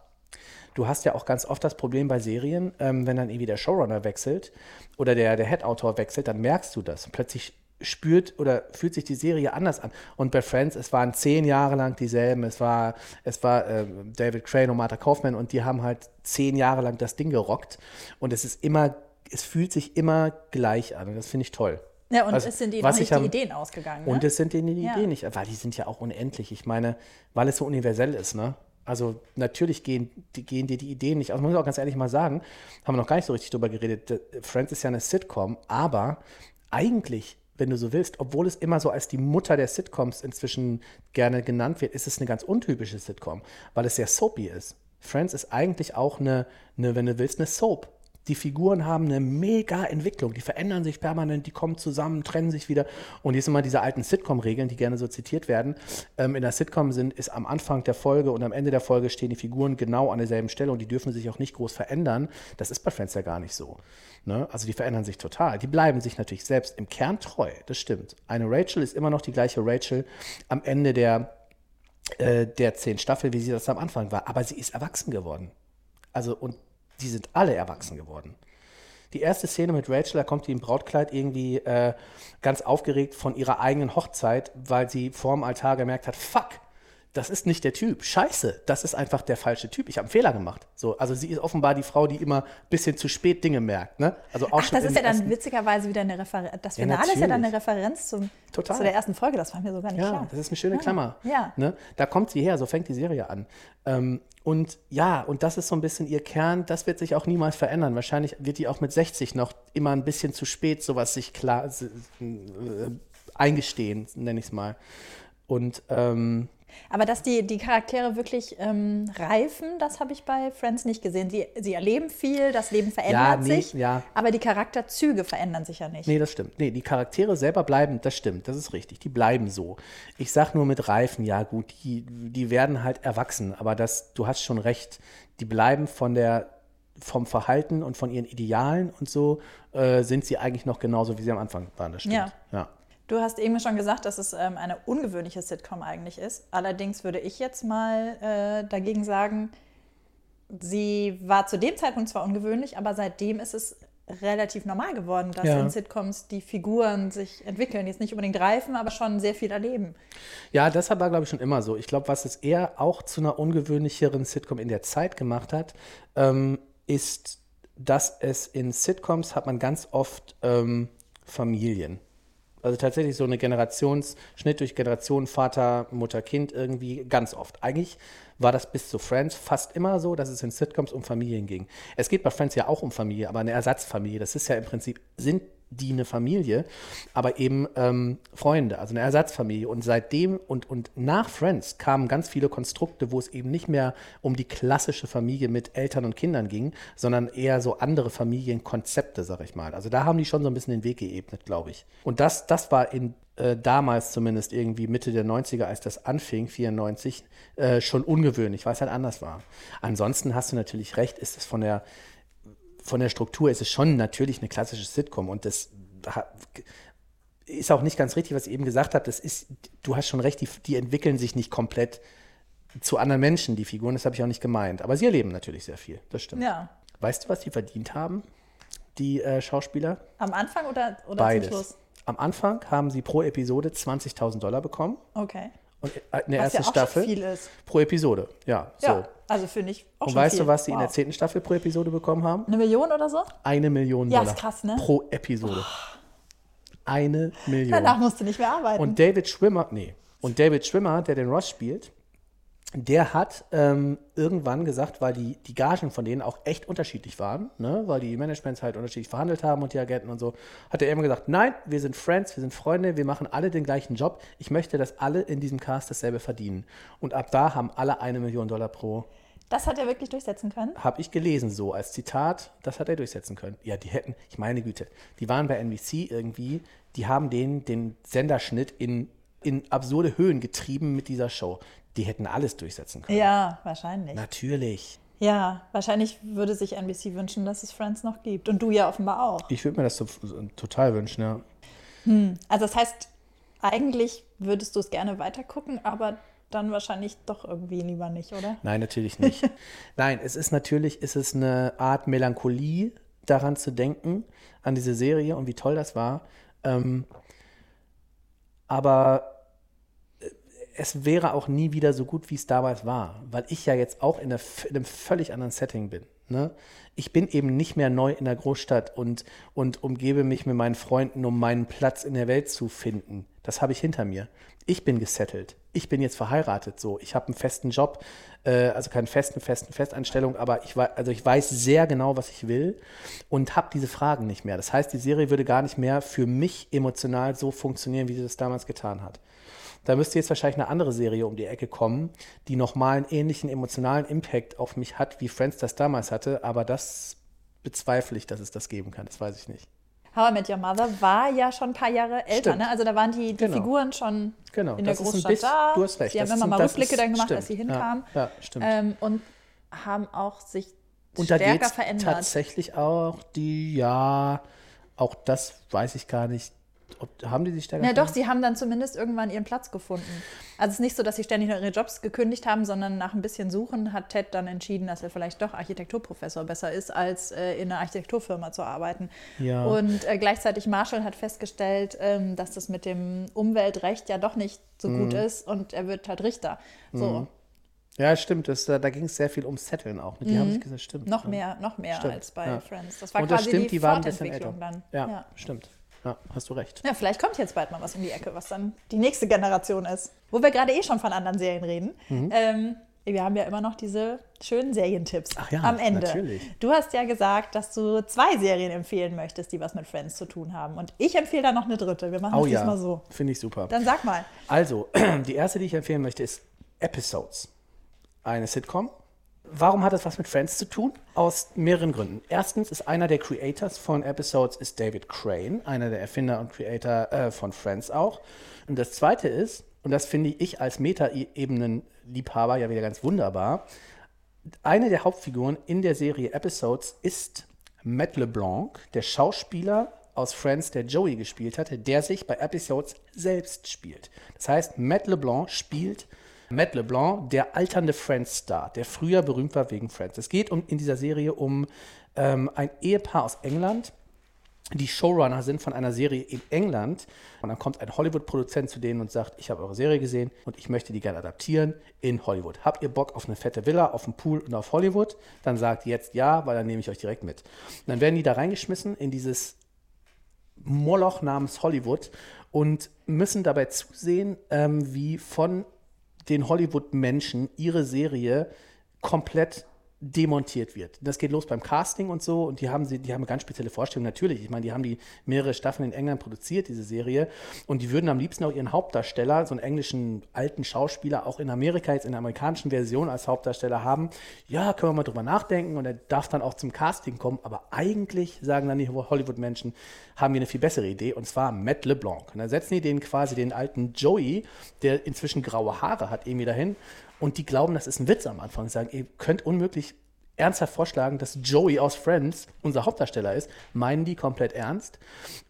Du hast ja auch ganz oft das Problem bei Serien, ähm, wenn dann irgendwie der Showrunner wechselt oder der, der Head-Autor wechselt, dann merkst du das. Plötzlich spürt oder fühlt sich die Serie anders an. Und bei Friends, es waren zehn Jahre lang dieselben. Es war, es war ähm, David Crane und Martha Kaufman und die haben halt zehn Jahre lang das Ding gerockt. Und es ist immer, es fühlt sich immer gleich an. Und das finde ich toll. Ja, und Also, es sind ihnen was nicht die Ideen ausgegangen. Ne? Und es sind denen die Ja. Ideen nicht, weil die sind ja auch unendlich. Ich meine, weil es so universell ist, ne? Also natürlich gehen, die, gehen dir die Ideen nicht aus. Man muss auch ganz ehrlich mal sagen, haben wir noch gar nicht so richtig drüber geredet. D- Friends ist ja eine Sitcom, aber eigentlich, wenn du so willst, obwohl es immer so als die Mutter der Sitcoms inzwischen gerne genannt wird, ist es eine ganz untypische Sitcom, weil es sehr soapy ist. Friends ist eigentlich auch eine, eine wenn du willst, eine Soap. Die Figuren haben eine mega Entwicklung, die verändern sich permanent, die kommen zusammen, trennen sich wieder. Und hier sind immer diese alten Sitcom-Regeln, die gerne so zitiert werden. Ähm, in der Sitcom sind, ist am Anfang der Folge und am Ende der Folge stehen die Figuren genau an derselben Stelle und die dürfen sich auch nicht groß verändern. Das ist bei Friends ja gar nicht so. Ne? Also die verändern sich total. Die bleiben sich natürlich selbst im Kern treu, das stimmt. Eine Rachel ist immer noch die gleiche Rachel am Ende der, äh, der zehn Staffel, wie sie das am Anfang war. Aber sie ist erwachsen geworden. Also, und die sind alle erwachsen geworden. Die erste Szene mit Rachel, da kommt die im Brautkleid irgendwie äh, ganz aufgeregt von ihrer eigenen Hochzeit, weil sie vorm Altar gemerkt hat, fuck, das ist nicht der Typ. Scheiße, das ist einfach der falsche Typ. Ich habe einen Fehler gemacht. So, also sie ist offenbar die Frau, die immer ein bisschen zu spät Dinge merkt. Ne? Also auch Ach, schon das ist ja dann witzigerweise wieder eine Referenz. Das Ja, Finale ist ja dann eine. Referenz zum, Total. zu der ersten Folge. Das war mir so gar nicht Ja, klar. das ist eine schöne Klammer. ja. Ne? Da kommt sie her, so fängt die Serie an. Ähm, und ja, und das ist so ein bisschen ihr Kern, das wird sich auch niemals verändern. Wahrscheinlich wird die auch mit 60 noch immer ein bisschen zu spät sowas sich klar äh, eingestehen, nenne ich es mal. Und ähm, Aber dass die, die Charaktere wirklich ähm, reifen, das habe ich bei Friends nicht gesehen. Sie, sie erleben viel, das Leben verändert nee, sich, ja. aber die Charakterzüge verändern sich ja nicht. Nee, das stimmt. Nee, die Charaktere selber bleiben, das stimmt, das ist richtig. Die bleiben so. Ich sag nur mit Reifen, ja gut, die, die werden halt erwachsen, aber das, du hast schon recht, die bleiben von der, vom Verhalten und von ihren Idealen und so, äh, sind sie eigentlich noch genauso, wie sie am Anfang waren, das stimmt. Ja. ja. Du hast eben schon gesagt, dass es ähm, eine ungewöhnliche Sitcom eigentlich ist. Allerdings würde ich jetzt mal äh, dagegen sagen, sie war zu dem Zeitpunkt zwar ungewöhnlich, aber seitdem ist es relativ normal geworden, dass Ja. in Sitcoms die Figuren sich entwickeln, jetzt nicht unbedingt reifen, aber schon sehr viel erleben. Ja, das war, glaube ich, schon immer so. Ich glaube, was es eher auch zu einer ungewöhnlicheren Sitcom in der Zeit gemacht hat, ähm, ist, dass es in Sitcoms hat man ganz oft ähm, Familien. Also tatsächlich so eine Generationsschnitt durch Generation, Vater, Mutter, Kind irgendwie ganz oft. Eigentlich war das bis zu Friends fast immer so, dass es in Sitcoms um Familien ging. Es geht bei Friends ja auch um Familie, aber eine Ersatzfamilie. Das ist ja im Prinzip, sind die eine Familie, aber eben ähm, Freunde, also eine Ersatzfamilie. Und seitdem und, und nach Friends kamen ganz viele Konstrukte, wo es eben nicht mehr um die klassische Familie mit Eltern und Kindern ging, sondern eher so andere Familienkonzepte, sag ich mal. Also da haben die schon so ein bisschen den Weg geebnet, glaube ich. Und das, das war in äh, damals zumindest irgendwie Mitte der 90er, als das anfing, 94, äh, schon ungewöhnlich, weil es halt anders war. Ansonsten hast du natürlich recht, ist es von der von der Struktur ist es schon natürlich eine klassische Sitcom und das ist auch nicht ganz richtig, was ich eben gesagt habe. Das ist, du hast schon recht, die, die entwickeln sich nicht komplett zu anderen Menschen, die Figuren, das habe ich auch nicht gemeint. Aber sie erleben natürlich sehr viel, das stimmt. Ja. Weißt du, was die verdient haben, die äh, Schauspieler? Am Anfang oder, oder zum Beides. Schluss? Am Anfang haben sie pro Episode 20.000 Dollar bekommen Okay. Und äh, in der Was ja ersten auch Staffel pro Episode. Ja, so. Ja, also finde ich auch Und weißt viel. du, was sie in Wow. der zehnten Staffel pro Episode bekommen haben? Eine Million oder so? Eine Million Ja, Dollar ist krass, ne? pro Episode. Eine Million. Danach musst du nicht mehr arbeiten. Und David Schwimmer, nee, und David Schwimmer, der den Ross spielt, der hat ähm, irgendwann gesagt, weil die, die Gagen von denen auch echt unterschiedlich waren, ne, weil die Managements halt unterschiedlich verhandelt haben und die Agenten und so, hat er immer gesagt, nein, wir sind Friends, wir sind Freunde, wir machen alle den gleichen Job. Ich möchte, dass alle in diesem Cast dasselbe verdienen. Und ab da haben alle eine Million Dollar pro das hat er wirklich durchsetzen können. habe ich gelesen, so als Zitat, das hat er durchsetzen können. Ja, die hätten, ich meine Güte, die waren bei NBC irgendwie, die haben den, den Senderschnitt in, in absurde Höhen getrieben mit dieser Show. Die hätten alles durchsetzen können. Ja, wahrscheinlich. Natürlich. Ja, wahrscheinlich würde sich NBC wünschen, dass es Friends noch gibt. Und du ja offenbar auch. Ich würde mir das so, so total wünschen, ja. Also das heißt, eigentlich würdest du es gerne weitergucken, aber dann wahrscheinlich doch irgendwie lieber nicht, oder? Nein, natürlich nicht. Nein, es ist natürlich, es ist eine Art Melancholie, daran zu denken, an diese Serie und wie toll das war. Ähm, aber es wäre auch nie wieder so gut, wie es damals war, weil ich ja jetzt auch in, einer, in einem völlig anderen Setting bin. Ne? Ich bin eben nicht mehr neu in der Großstadt und, und umgebe mich mit meinen Freunden, um meinen Platz in der Welt zu finden. Das habe ich hinter mir. Ich bin gesettelt. Ich bin jetzt verheiratet. So, ich habe einen festen Job, äh, also keine festen, festen Festanstellung, aber ich, also ich weiß sehr genau, was ich will und habe diese Fragen nicht mehr. Das heißt, die Serie würde gar nicht mehr für mich emotional so funktionieren, wie sie das damals getan hat. Da müsste jetzt wahrscheinlich eine andere Serie um die Ecke kommen, die nochmal einen ähnlichen emotionalen Impact auf mich hat, wie Friends das damals hatte, aber das bezweifle ich, dass es das geben kann. Das weiß ich nicht. How I Met Your Mother war ja schon ein paar Jahre älter, ne? Also da waren die, die Genau. Figuren schon Genau, in der das ein Großstadt bisschen- da. du hast recht, Sie haben immer mal Rückblicke dann gemacht, stimmt. als sie Ja, hinkamen. ja, stimmt. Ähm, und haben auch sich Und da stärker geht verändert. tatsächlich auch die, ja, auch das weiß ich gar nicht. Ob, haben die sich da Ja, doch, sie haben dann zumindest irgendwann ihren Platz gefunden. Also es ist nicht so, dass sie ständig nur ihre Jobs gekündigt haben, sondern nach ein bisschen Suchen hat Ted dann entschieden, dass er vielleicht doch Architekturprofessor besser ist, als äh, in einer Architekturfirma zu arbeiten. Ja. Und äh, gleichzeitig Marshall hat festgestellt, ähm, dass das mit dem Umweltrecht ja doch nicht so Mhm. gut ist und er wird halt Richter. So, Ja, stimmt. Das, da da ging es sehr viel ums Setteln auch. Die haben sich gesagt, stimmt. Mhm. noch ja. mehr, noch mehr Stimmt, als bei ja. Friends. Das war Und das quasi stimmt, die, die waren ein bisschen älter. Fortentwicklung dann. Ja, stimmt. Ja, hast du recht. Ja, vielleicht kommt jetzt bald mal was um die Ecke, was dann die nächste Generation ist. Wo wir gerade eh schon von anderen Serien reden. Ähm, wir haben ja immer noch diese schönen Serientipps Ach ja, am Ende. natürlich. Du hast ja gesagt, dass du zwei Serien empfehlen möchtest, die was mit Friends zu tun haben. Und ich empfehle da noch eine dritte. Wir machen Oh es ja, diesmal so. finde ich super. Dann sag mal. Also, die erste, die ich empfehlen möchte, ist Episodes. Eine Sitcom. Warum hat das was mit Friends zu tun? Aus mehreren Gründen. Erstens ist einer der Creators von Episodes ist David Crane, einer der Erfinder und Creator äh, von Friends auch. Und das zweite ist, und das finde ich als Meta-Ebenen-Liebhaber ja wieder ganz wunderbar, eine der Hauptfiguren in der Serie Episodes ist Matt LeBlanc, der Schauspieler aus Friends, der Joey gespielt hatte, der sich bei Episodes selbst spielt. Das heißt, Matt LeBlanc spielt Matt LeBlanc, der alternde Friends-Star, der früher berühmt war wegen Friends. Es geht um, in dieser Serie um ähm, ein Ehepaar aus England, die Showrunner sind von einer Serie in England. Und dann kommt ein Hollywood-Produzent zu denen und sagt, ich habe eure Serie gesehen und ich möchte die gerne adaptieren in Hollywood. Habt ihr Bock auf eine fette Villa, auf einen Pool und auf Hollywood? Dann sagt jetzt ja, weil dann nehme ich euch direkt mit. Und dann werden die da reingeschmissen in dieses Moloch namens Hollywood und müssen dabei zusehen, ähm, wie von den Hollywood-Menschen ihre Serie komplett demontiert wird. Das geht los beim Casting und so und die haben sie, die haben eine ganz spezielle Vorstellung. Natürlich, ich meine, die haben die mehrere Staffeln in England produziert, diese Serie, und die würden am liebsten auch ihren Hauptdarsteller, so einen englischen alten Schauspieler, auch in Amerika, jetzt in der amerikanischen Version als Hauptdarsteller haben. Ja, können wir mal drüber nachdenken und er darf dann auch zum Casting kommen, aber eigentlich, sagen dann die Hollywood-Menschen, haben wir eine viel bessere Idee und zwar Matt LeBlanc. Und dann setzen die den quasi den alten Joey, der inzwischen graue Haare hat, irgendwie dahin und die glauben, das ist ein Witz am Anfang. Sie sagen, ihr könnt unmöglich ernsthaft vorschlagen, dass Joey aus Friends unser Hauptdarsteller ist, meinen die komplett ernst.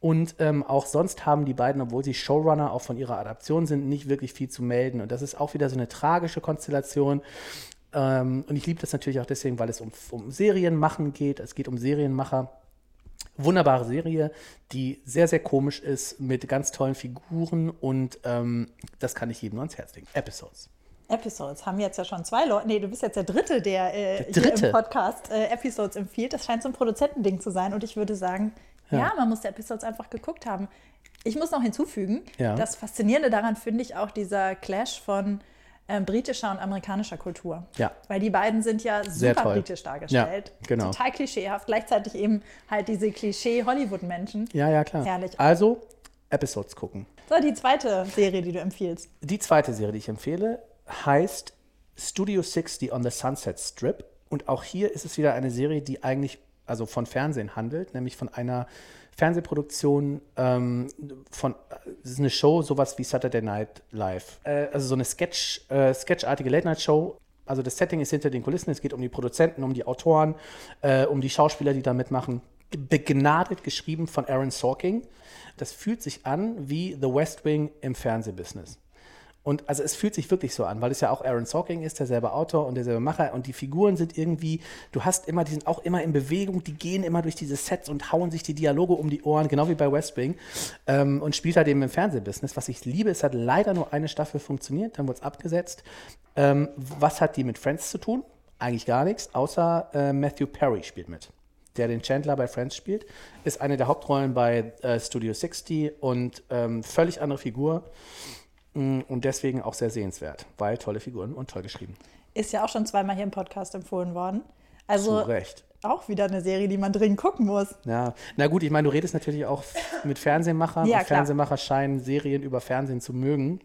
Und ähm, auch sonst haben die beiden, obwohl sie Showrunner auch von ihrer Adaption sind, nicht wirklich viel zu melden. Und das ist auch wieder so eine tragische Konstellation. Ähm, und ich liebe das natürlich auch deswegen, weil es um, um Serienmachen geht. Es geht um Serienmacher. Wunderbare Serie, die sehr, sehr komisch ist, mit ganz tollen Figuren und ähm, das kann ich jedem nur ans Herz legen. Episodes. Episodes haben jetzt ja schon zwei Leute. Nee, du bist jetzt der Dritte, der, äh, Der Dritte? hier im Podcast äh, Episodes empfiehlt. Das scheint so ein Produzentending zu sein. Und ich würde sagen, ja, man muss die Episodes einfach geguckt haben. Ich muss noch hinzufügen, Ja. das Faszinierende daran finde ich auch dieser Clash von ähm, britischer und amerikanischer Kultur. Ja. Weil die beiden sind ja super britisch dargestellt. Ja, genau. Total klischeehaft. Gleichzeitig eben halt diese Klischee-Hollywood-Menschen. Ja, ja, klar. Herrlich. Also, Episodes gucken. So, die zweite Serie, die du empfiehlst. Die zweite Serie, die ich empfehle, heißt Studio 60 on the Sunset Strip. Und auch hier ist es wieder eine Serie, die eigentlich also von Fernsehen handelt, nämlich von einer Fernsehproduktion ähm, von, es ist eine Show, sowas wie Saturday Night Live. Äh, also so eine Sketch, äh, sketchartige Late-Night-Show. Also das Setting ist hinter den Kulissen, es geht um die Produzenten, um die Autoren, äh, um die Schauspieler, die da mitmachen. Begnadet geschrieben von Aaron Sorkin. Das fühlt sich an wie The West Wing im Fernsehbusiness. Und also es fühlt sich wirklich so an, weil es ja auch Aaron Sorkin ist, derselbe Autor und derselbe Macher und die Figuren sind irgendwie, du hast immer, die sind auch immer in Bewegung, die gehen immer durch diese Sets und hauen sich die Dialoge um die Ohren, genau wie bei West Wing ähm, und spielt halt eben im Fernsehbusiness. Was ich liebe, es hat leider nur eine Staffel funktioniert, dann wurde es abgesetzt. Ähm, was hat die mit Friends zu tun? Eigentlich gar nichts, außer äh, Matthew Perry spielt mit der den Chandler bei Friends spielt, ist eine der Hauptrollen bei äh, Studio 60 und ähm, völlig andere Figur und deswegen auch sehr sehenswert, weil tolle Figuren und toll geschrieben. Ist ja auch schon zweimal hier im Podcast empfohlen worden. Also Zu Recht. auch wieder eine Serie, die man dringend gucken muss. Ja, na gut, ich meine, du redest natürlich auch mit Fernsehmachern Ja. Fernsehmacher scheinen Serien über Fernsehen zu mögen.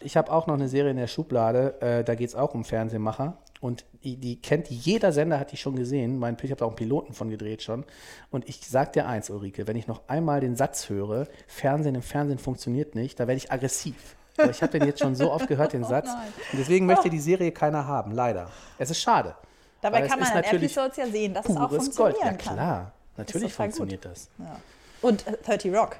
Ich habe auch noch eine Serie in der Schublade, äh, da geht es auch um Fernsehmacher. Und die, die kennt jeder Sender, hat die schon gesehen. Mein, ich habe da auch einen Piloten von gedreht schon. Und ich sag dir eins, Ulrike, wenn ich noch einmal den Satz höre, Fernsehen im Fernsehen funktioniert nicht, da werde ich aggressiv. Aber ich habe den jetzt schon so oft gehört, den Satz. Und deswegen möchte die Serie keiner haben, leider. Es ist schade. Dabei kann man natürlich Episodes ja sehen, dass es auch funktionieren Gold. Ja kann. klar, natürlich total gut. funktioniert das. Und äh, 30 Rock.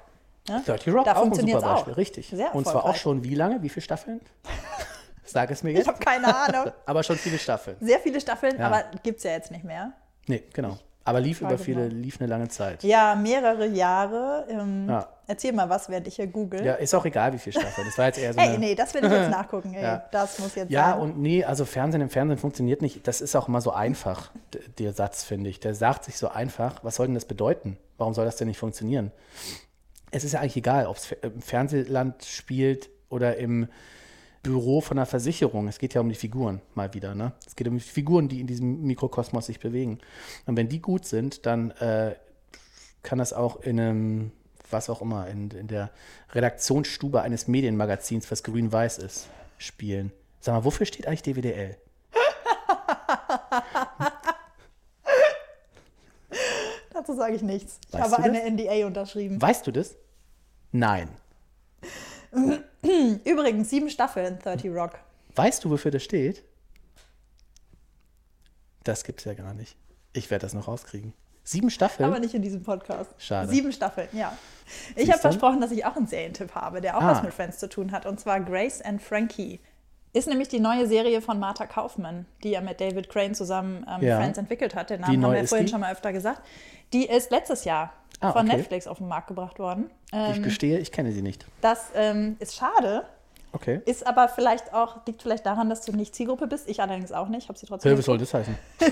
Ne? 30 Rock da auch ein super Beispiel, auch. richtig. Und zwar auch schon wie lange? Wie viele Staffeln? Sag es mir Ich jetzt. habe keine Ahnung. Aber schon viele Staffeln. Sehr viele Staffeln, Ja. aber gibt es ja jetzt nicht mehr. Nee, genau. Aber lief über viele, mal. lief eine lange Zeit. Ja, mehrere Jahre. Ähm, Ja. Erzähl mal was, während ich hier google. Ja, ist auch egal, wie viele Staffeln. Das war jetzt eher so Ey, nee, das will ich jetzt nachgucken. Ey, Ja. Das muss jetzt Ja, sein. und nee, also Fernsehen im Fernsehen funktioniert nicht. Das ist auch immer so einfach, der Satz, finde ich. Der sagt sich so einfach. Was soll denn das bedeuten? Warum soll das denn nicht funktionieren? Es ist ja eigentlich egal, ob es im Fernsehland spielt oder im Büro von einer Versicherung. Es geht ja um die Figuren mal wieder. Ne? Es geht um die Figuren, die in diesem Mikrokosmos sich bewegen. Und wenn die gut sind, dann äh, kann das auch in einem, was auch immer, in, in der Redaktionsstube eines Medienmagazins, was grün-weiß ist, spielen. Sag mal, wofür steht eigentlich DWDL? Dazu sage ich nichts. Ich Weißt habe eine NDA unterschrieben. Weißt du das? Nein. Übrigens, sieben Staffeln 30 Rock. Weißt du, wofür das steht? Das gibt's ja gar nicht. Ich werde das noch rauskriegen. Sieben Staffeln? Aber nicht in diesem Podcast. Schade. Sieben Staffeln, ja. Ich habe versprochen, dass ich auch einen Serientipp habe, der auch Ah. was mit Friends zu tun hat. Und zwar Grace and Frankie. Ist nämlich die neue Serie von Martha Kaufmann, die ja mit David Crane zusammen ähm, Ja. Friends entwickelt hat. Den Namen haben wir vorhin die? schon mal öfter gesagt. Die ist letztes Jahr Ah, von okay. Netflix auf den Markt gebracht worden. ich Ähm, gestehe, ich kenne sie nicht. das ähm, ist schade, Okay. ist aber vielleicht auch, liegt vielleicht daran, dass du nicht Zielgruppe bist. Ich allerdings auch nicht, habe sie trotzdem Hey, was soll das heißen?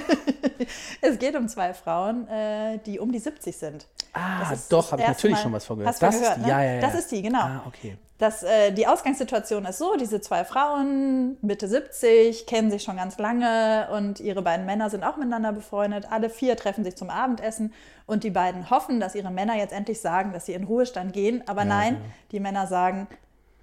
Es geht um zwei Frauen, äh, die um die 70 sind. Ah, doch, habe ich natürlich Mal- schon was von gehört. Hast du das gehört, ist die, ne? ja, ja, ja. Das ist die, genau. Ah, okay. Das, äh, die Ausgangssituation ist so, diese zwei Frauen, Mitte 70, kennen sich schon ganz lange und ihre beiden Männer sind auch miteinander befreundet. Alle vier treffen sich zum Abendessen und die beiden hoffen, dass ihre Männer jetzt endlich sagen, dass sie in Ruhestand gehen. Aber nein, genau. die Männer sagen,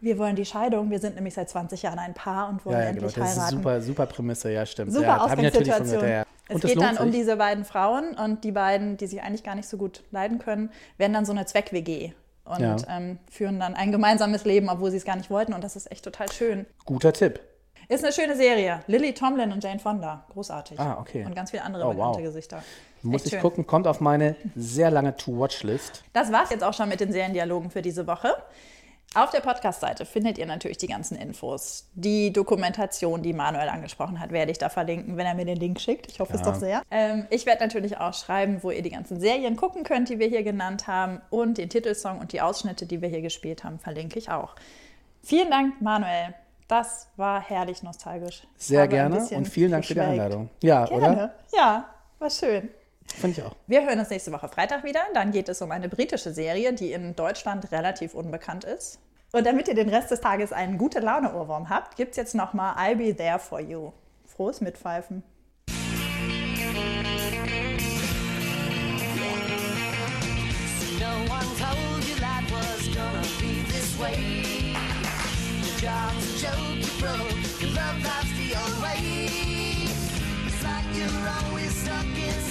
wir wollen die Scheidung, wir sind nämlich seit 20 Jahren ein Paar und wollen Ja, ja, genau. endlich Das ist heiraten. super, super Prämisse, ja, stimmt. Super ja, Ausgangssituation. ja. Es das geht dann um sich? diese beiden Frauen und die beiden, die sich eigentlich gar nicht so gut leiden können, werden dann so eine Zweck-WG und Ja. ähm, führen dann ein gemeinsames Leben, obwohl sie es gar nicht wollten und das ist echt total schön. Guter Tipp. Ist eine schöne Serie. Lily Tomlin und Jane Fonda, großartig. Ah, okay. Und ganz viele andere Oh, bekannte wow. Gesichter. Muss ich schön. gucken, kommt auf meine sehr lange To-Watch-List. Das war's jetzt auch schon mit den Seriendialogen für diese Woche. Auf der Podcast-Seite findet ihr natürlich die ganzen Infos. Die Dokumentation, die Manuel angesprochen hat, werde ich da verlinken, wenn er mir den Link schickt. Ich hoffe es doch sehr. Ähm, ich werde natürlich auch schreiben, wo ihr die ganzen Serien gucken könnt, die wir hier genannt haben. Und den Titelsong und die Ausschnitte, die wir hier gespielt haben, verlinke ich auch. Vielen Dank, Manuel. Das war herrlich nostalgisch. Sehr gerne und vielen Dank für die. Einladung. Ja, Gerne. oder? Ja, war schön. Finde ich auch. Wir hören uns nächste Woche Freitag wieder. Dann geht es um eine britische Serie, die in Deutschland relativ unbekannt ist. Und damit ihr den Rest des Tages einen gute Laune-Ohrwurm habt, gibt es jetzt nochmal I'll Be There For You. Frohes Mitpfeifen. Your job's a joke, you broke, your love life's the old way. It's like you're always stuck in